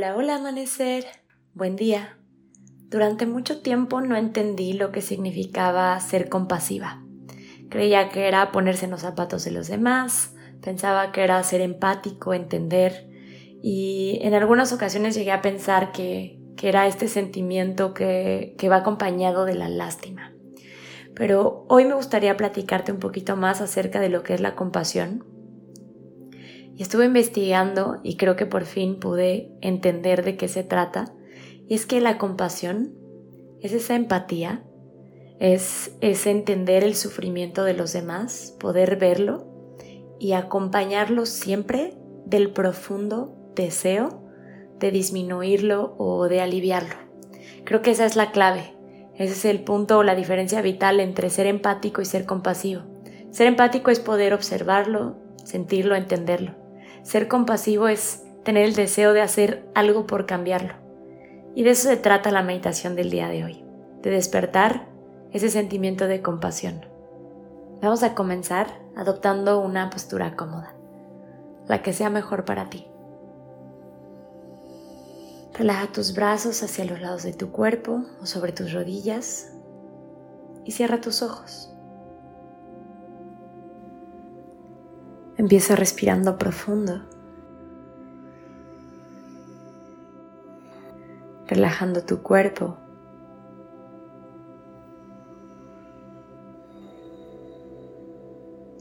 Hola, hola amanecer. Buen día. Durante mucho tiempo no entendí lo que significaba ser compasiva. Creía que era ponerse en los zapatos de los demás, pensaba que era ser empático, entender, y en algunas ocasiones llegué a pensar que, era este sentimiento que, que va acompañado de la lástima. Pero hoy me gustaría platicarte un poquito más acerca de lo que es la compasión y estuve investigando y creo que por fin pude entender de qué se trata. Y es que la compasión es esa empatía, es, es entender el sufrimiento de los demás, poder verlo y acompañarlo siempre del profundo deseo de disminuirlo o de aliviarlo. Creo que esa es la clave. Ese es el punto o la diferencia vital entre ser empático y ser compasivo. Ser empático es poder observarlo, sentirlo, entenderlo. Ser compasivo es tener el deseo de hacer algo por cambiarlo. Y de eso se trata la meditación del día de hoy, de despertar ese sentimiento de compasión. Vamos a comenzar adoptando una postura cómoda, la que sea mejor para ti. Relaja tus brazos hacia los lados de tu cuerpo o sobre tus rodillas y cierra tus ojos. Empieza respirando profundo, relajando tu cuerpo.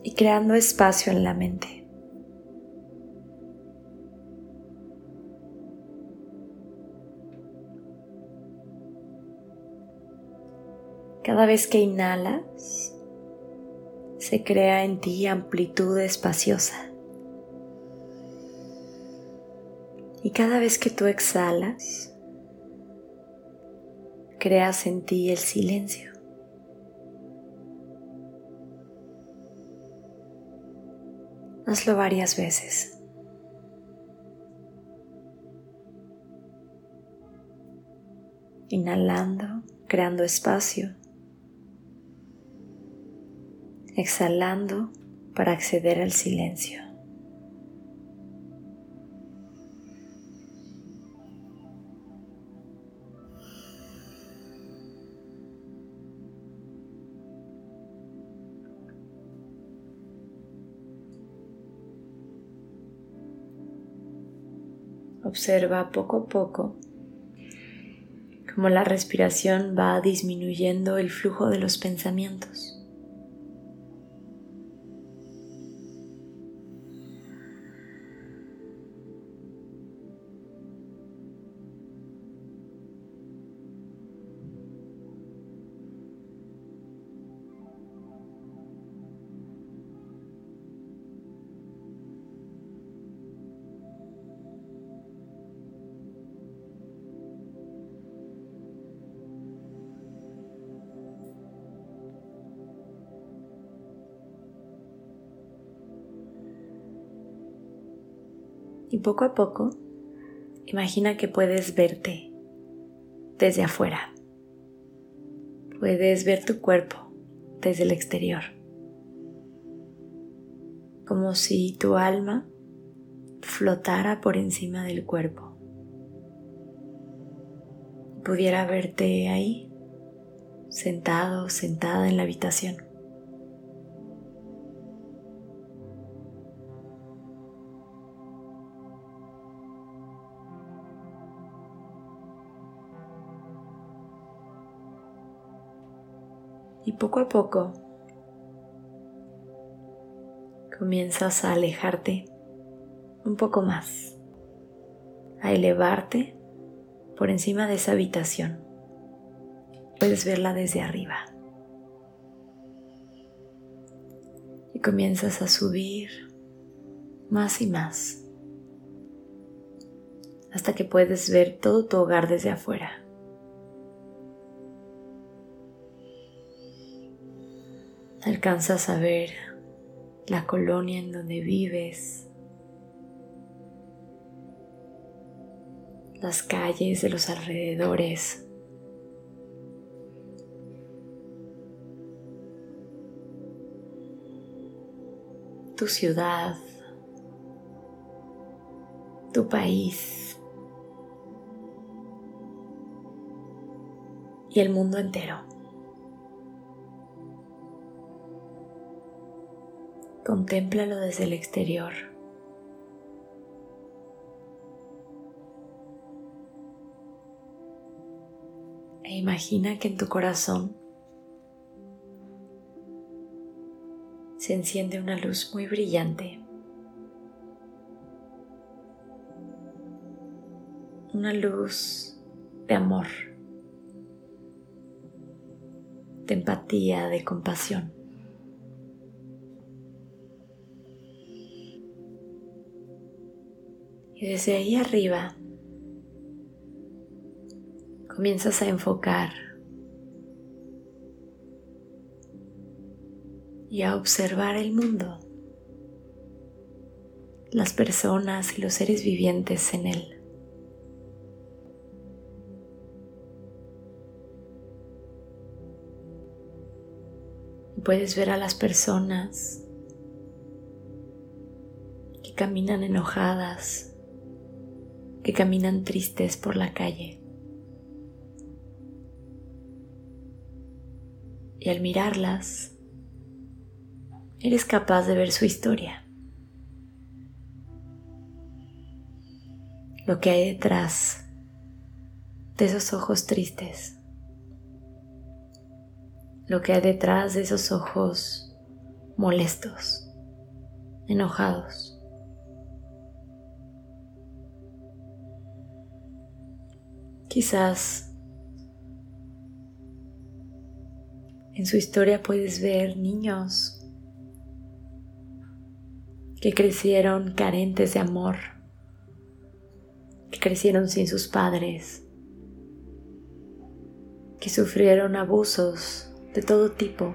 Y creando espacio en la mente. Cada vez que inhalas, se crea en ti amplitud espaciosa. Y cada vez que tú exhalas, creas en ti el silencio. Hazlo varias veces. Inhalando, creando espacio exhalando para acceder al silencio. Observa poco a poco cómo la respiración va disminuyendo el flujo de los pensamientos. Y poco a poco, imagina que puedes verte desde afuera. Puedes ver tu cuerpo desde el exterior. Como si tu alma flotara por encima del cuerpo. Pudiera verte ahí, sentado, sentada en la habitación. Y poco a poco comienzas a alejarte un poco más, a elevarte por encima de esa habitación. Puedes verla desde arriba. Y comienzas a subir más y más hasta que puedes ver todo tu hogar desde afuera. Alcanzas a ver la colonia en donde vives, las calles de los alrededores. tu ciudad, tu país y el mundo entero. Contémplalo desde el exterior. E imagina que en tu corazón se enciende una luz muy brillante. Una luz de amor, de empatía, de compasión. Y desde ahí arriba comienzas a enfocar y a observar el mundo, las personas y los seres vivientes en él. puedes ver a las personas que caminan enojadas, que caminan tristes por la calle. Y al mirarlas, eres capaz de ver su historia. Lo que hay detrás de esos ojos tristes. Lo que hay detrás de esos ojos molestos, enojados. Quizás en su historia puedes ver niños que crecieron carentes de amor, que crecieron sin sus padres, que sufrieron abusos de todo tipo.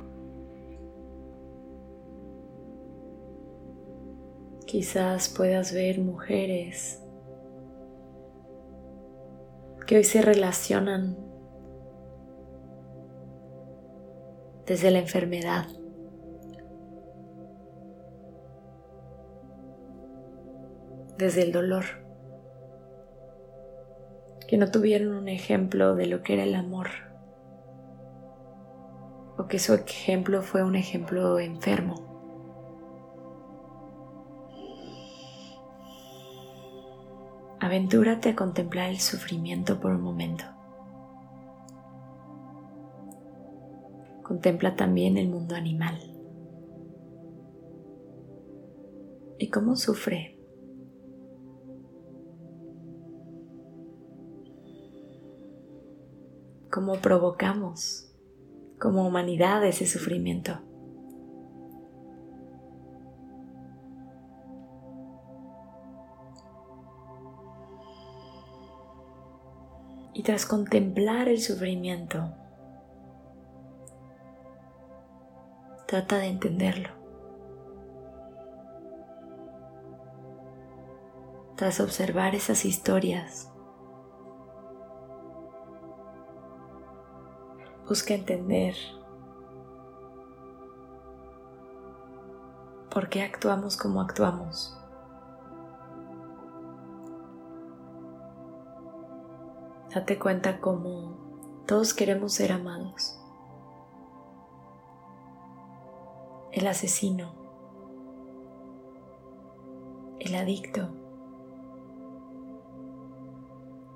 Quizás puedas ver mujeres que hoy se relacionan desde la enfermedad. desde el dolor, que no tuvieron un ejemplo de lo que era el amor, o que su ejemplo fue un ejemplo enfermo. Aventúrate a contemplar el sufrimiento por un momento. Contempla también el mundo animal. ¿Y cómo sufre? ¿Cómo provocamos como humanidad ese sufrimiento? Y tras contemplar el sufrimiento, trata de entenderlo. Tras observar esas historias, busca entender por qué actuamos como actuamos. Date cuenta cómo todos queremos ser amados. El asesino, el adicto,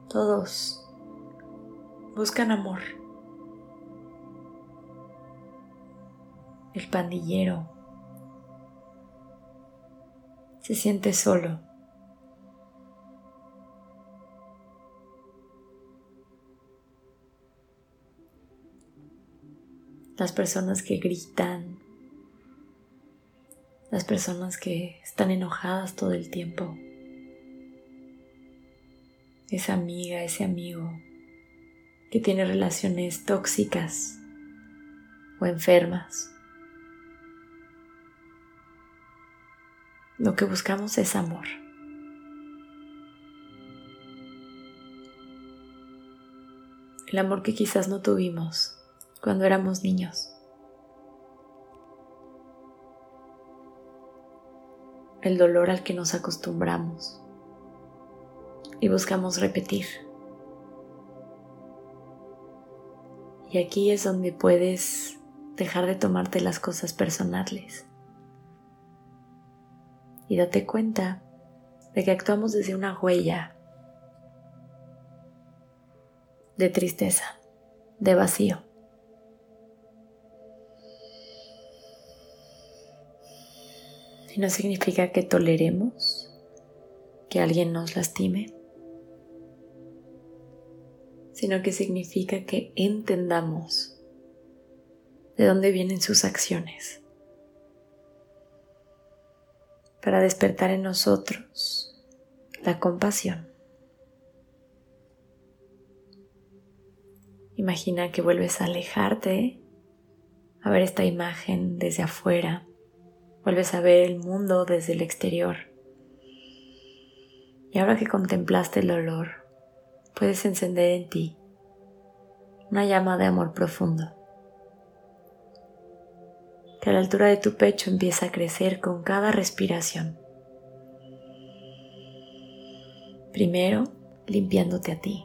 todos buscan amor. El pandillero se siente solo. Las personas que gritan, las personas que están enojadas todo el tiempo, esa amiga, ese amigo que tiene relaciones tóxicas o enfermas. Lo que buscamos es amor. El amor que quizás no tuvimos cuando éramos niños. El dolor al que nos acostumbramos y buscamos repetir. Y aquí es donde puedes dejar de tomarte las cosas personales. Y date cuenta de que actuamos desde una huella de tristeza, de vacío. Y no significa que toleremos que alguien nos lastime, sino que significa que entendamos de dónde vienen sus acciones para despertar en nosotros la compasión. Imagina que vuelves a alejarte, a ver esta imagen desde afuera, vuelves a ver el mundo desde el exterior. Y ahora que contemplaste el olor, puedes encender en ti una llama de amor profundo que a la altura de tu pecho empieza a crecer con cada respiración. Primero, limpiándote a ti.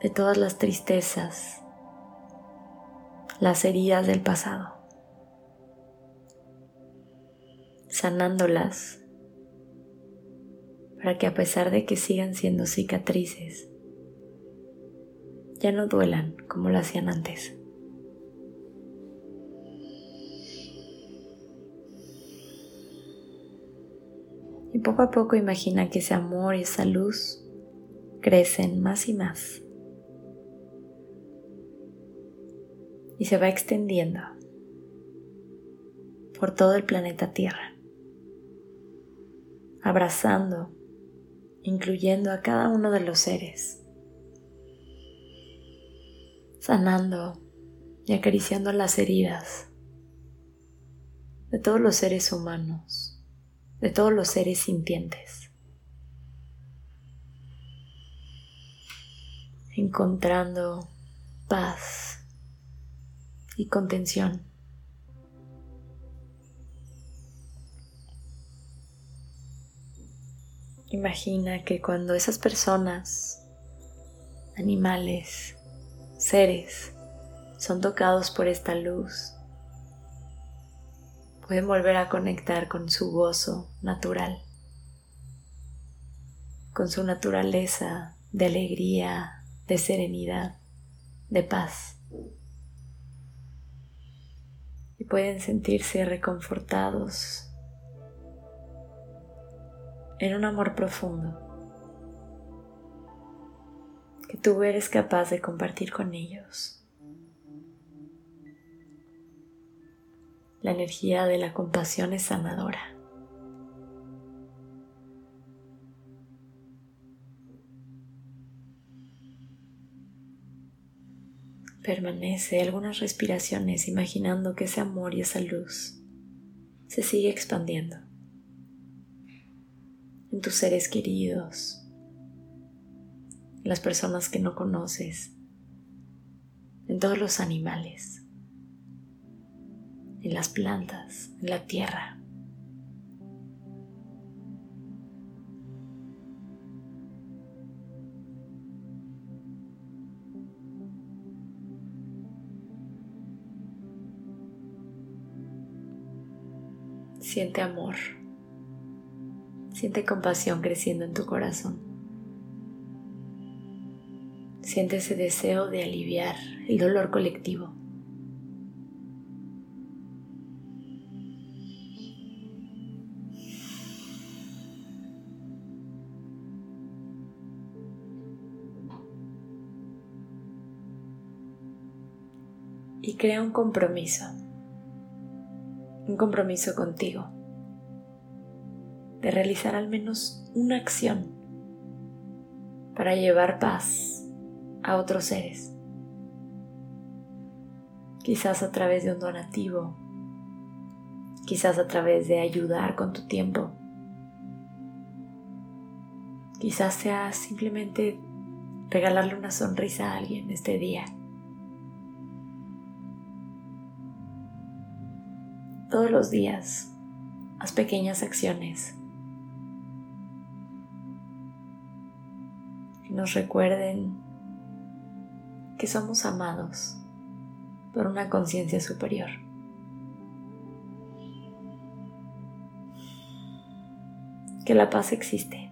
De todas las tristezas, las heridas del pasado. Sanándolas para que a pesar de que sigan siendo cicatrices, ya no duelan como lo hacían antes. Y poco a poco imagina que ese amor y esa luz crecen más y más. Y se va extendiendo por todo el planeta Tierra, abrazando, incluyendo a cada uno de los seres sanando y acariciando las heridas de todos los seres humanos, de todos los seres sintientes, encontrando paz y contención. Imagina que cuando esas personas, animales, seres son tocados por esta luz, pueden volver a conectar con su gozo natural, con su naturaleza de alegría, de serenidad, de paz. Pueden sentirse reconfortados en un amor profundo que tú eres capaz de compartir con ellos. La energía de la compasión es sanadora. Permanece algunas respiraciones imaginando que ese amor y esa luz se sigue expandiendo en tus seres queridos, las personas que no conoces, en todos los animales, en las plantas, en la tierra. Siente amor, siente compasión creciendo en tu corazón. Siente ese deseo de aliviar el dolor colectivo. Y crea un compromiso, un compromiso contigo, de realizar al menos una acción para llevar paz a otros seres. Quizás a través de un donativo, quizás a través de ayudar con tu tiempo, quizás sea simplemente regalarle una sonrisa a alguien este día. Todos los días, haz pequeñas acciones que nos recuerden que somos amados por una conciencia superior. Que la paz existe.